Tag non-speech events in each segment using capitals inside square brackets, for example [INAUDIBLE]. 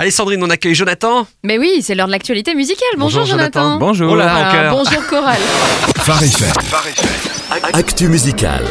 Allez Sandrine, on accueille Jonathan. Mais oui, c'est l'heure de l'actualité musicale. Bonjour, Bonjour, Jonathan. Jonathan. Bonjour. Oh là, bonjour Coral. Phare. Actu musical.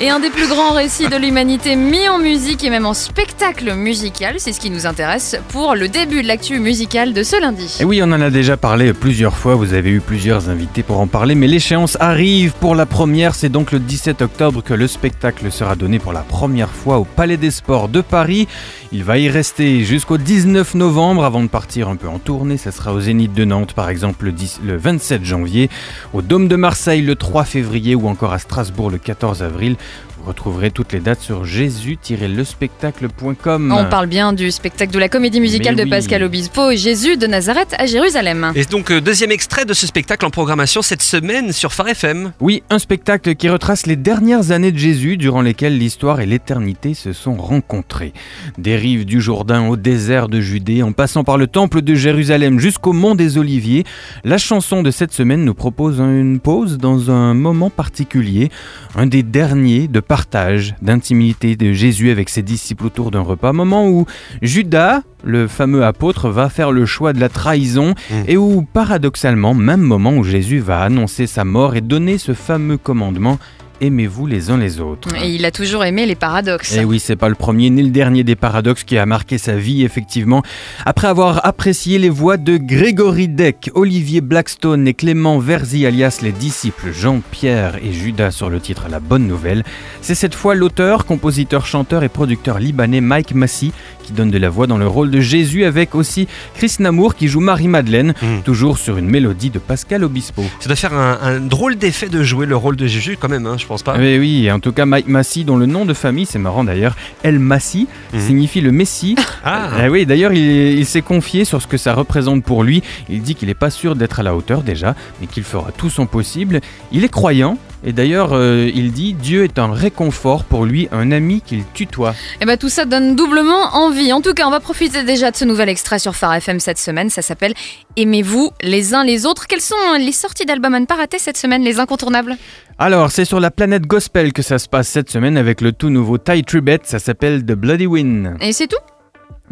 Et un des plus grands récits de l'humanité mis en musique et même en spectacle musical, c'est ce qui nous intéresse pour le début de l'actu musicale de ce lundi. Et oui, on en a déjà parlé plusieurs fois, vous avez eu plusieurs invités pour en parler, mais l'échéance arrive pour la première, c'est donc le 17 octobre que le spectacle sera donné pour la première fois au Palais des Sports de Paris. Il va y rester jusqu'au 19 novembre avant de partir un peu en tournée, ça sera au Zénith de Nantes par exemple le, 10 le 27 janvier, au Dôme de Marseille le 3 février ou encore à Strasbourg le 14 avril. Vous retrouverez toutes les dates sur jésus-lespectacle.com. On parle bien du spectacle de la comédie musicale Mais de oui. Pascal Obispo et Jésus de Nazareth à Jérusalem. Et donc euh, deuxième extrait de ce spectacle en programmation cette semaine sur Phare FM. Oui, un spectacle qui retrace les dernières années de Jésus durant lesquelles l'histoire et l'éternité se sont rencontrées. Des rives du Jourdain au désert de Judée, en passant par le temple de Jérusalem jusqu'au mont des Oliviers, la chanson de cette semaine nous propose une pause dans un moment particulier, un des derniers de partage, d'intimité de Jésus avec ses disciples autour d'un repas, moment où Judas, le fameux apôtre, va faire le choix de la trahison et où, paradoxalement, même moment où Jésus va annoncer sa mort et donner ce fameux commandement Aimez-vous les uns les autres. Et il a toujours aimé les paradoxes. Et oui, c'est pas le premier ni le dernier des paradoxes qui a marqué sa vie, effectivement. Après avoir apprécié les voix de Grégory Deck, Olivier Blackstone et Clément Verzi, alias les disciples Jean-Pierre et Judas sur le titre La Bonne Nouvelle, c'est cette fois l'auteur, compositeur, chanteur et producteur libanais Mike Massy qui donne de la voix dans le rôle de Jésus avec aussi Chris Namour qui joue Marie-Madeleine, Mm. toujours sur une mélodie de Pascal Obispo. Ça doit faire un, un drôle d'effet de jouer le rôle de Jésus quand même, hein, je pense pas. Mais oui, en tout cas Mike Massy, dont le nom de famille, c'est marrant d'ailleurs, El Massi, Mhm. signifie le Messie. Ah, Ah oui, d'ailleurs, il, il s'est confié sur ce que ça représente pour lui. Il dit qu'il n'est pas sûr d'être à la hauteur déjà, mais qu'il fera tout son possible. Il est croyant. Et d'ailleurs, euh, il dit Dieu est un réconfort pour lui, un ami qu'il tutoie. Et bah tout ça donne doublement envie. En tout cas, on va profiter déjà de ce nouvel extrait sur Phare FM cette semaine. Ça s'appelle Aimez-vous les uns les autres. Quelles sont les sorties d'albums à ne pas rater cette semaine, les incontournables? Alors, c'est sur la planète Gospel que ça se passe cette semaine avec le tout nouveau Ty Tribet. Ça s'appelle The Bloody Win. Et c'est tout?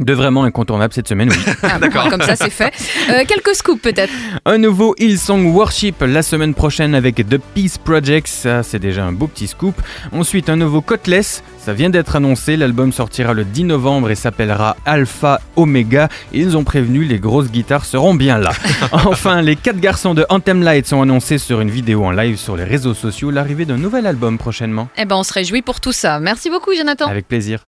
De vraiment incontournable cette semaine, oui. Ah, bon, Comme ça, c'est fait. Euh, quelques scoops peut-être. Un nouveau Hillsong Worship la semaine prochaine avec The Peace Project, ça c'est déjà un beau petit scoop. Ensuite un nouveau Cotless, ça vient d'être annoncé, l'album sortira le 10 novembre et s'appellera Alpha Omega. Ils ont prévenu, les grosses guitares seront bien là. [LAUGHS] enfin, les quatre garçons de Anthem Lights ont annoncé sur une vidéo en live sur les réseaux sociaux l'arrivée d'un nouvel album prochainement. Eh ben, on se réjouit pour tout ça. Merci beaucoup, Jonathan. Avec plaisir.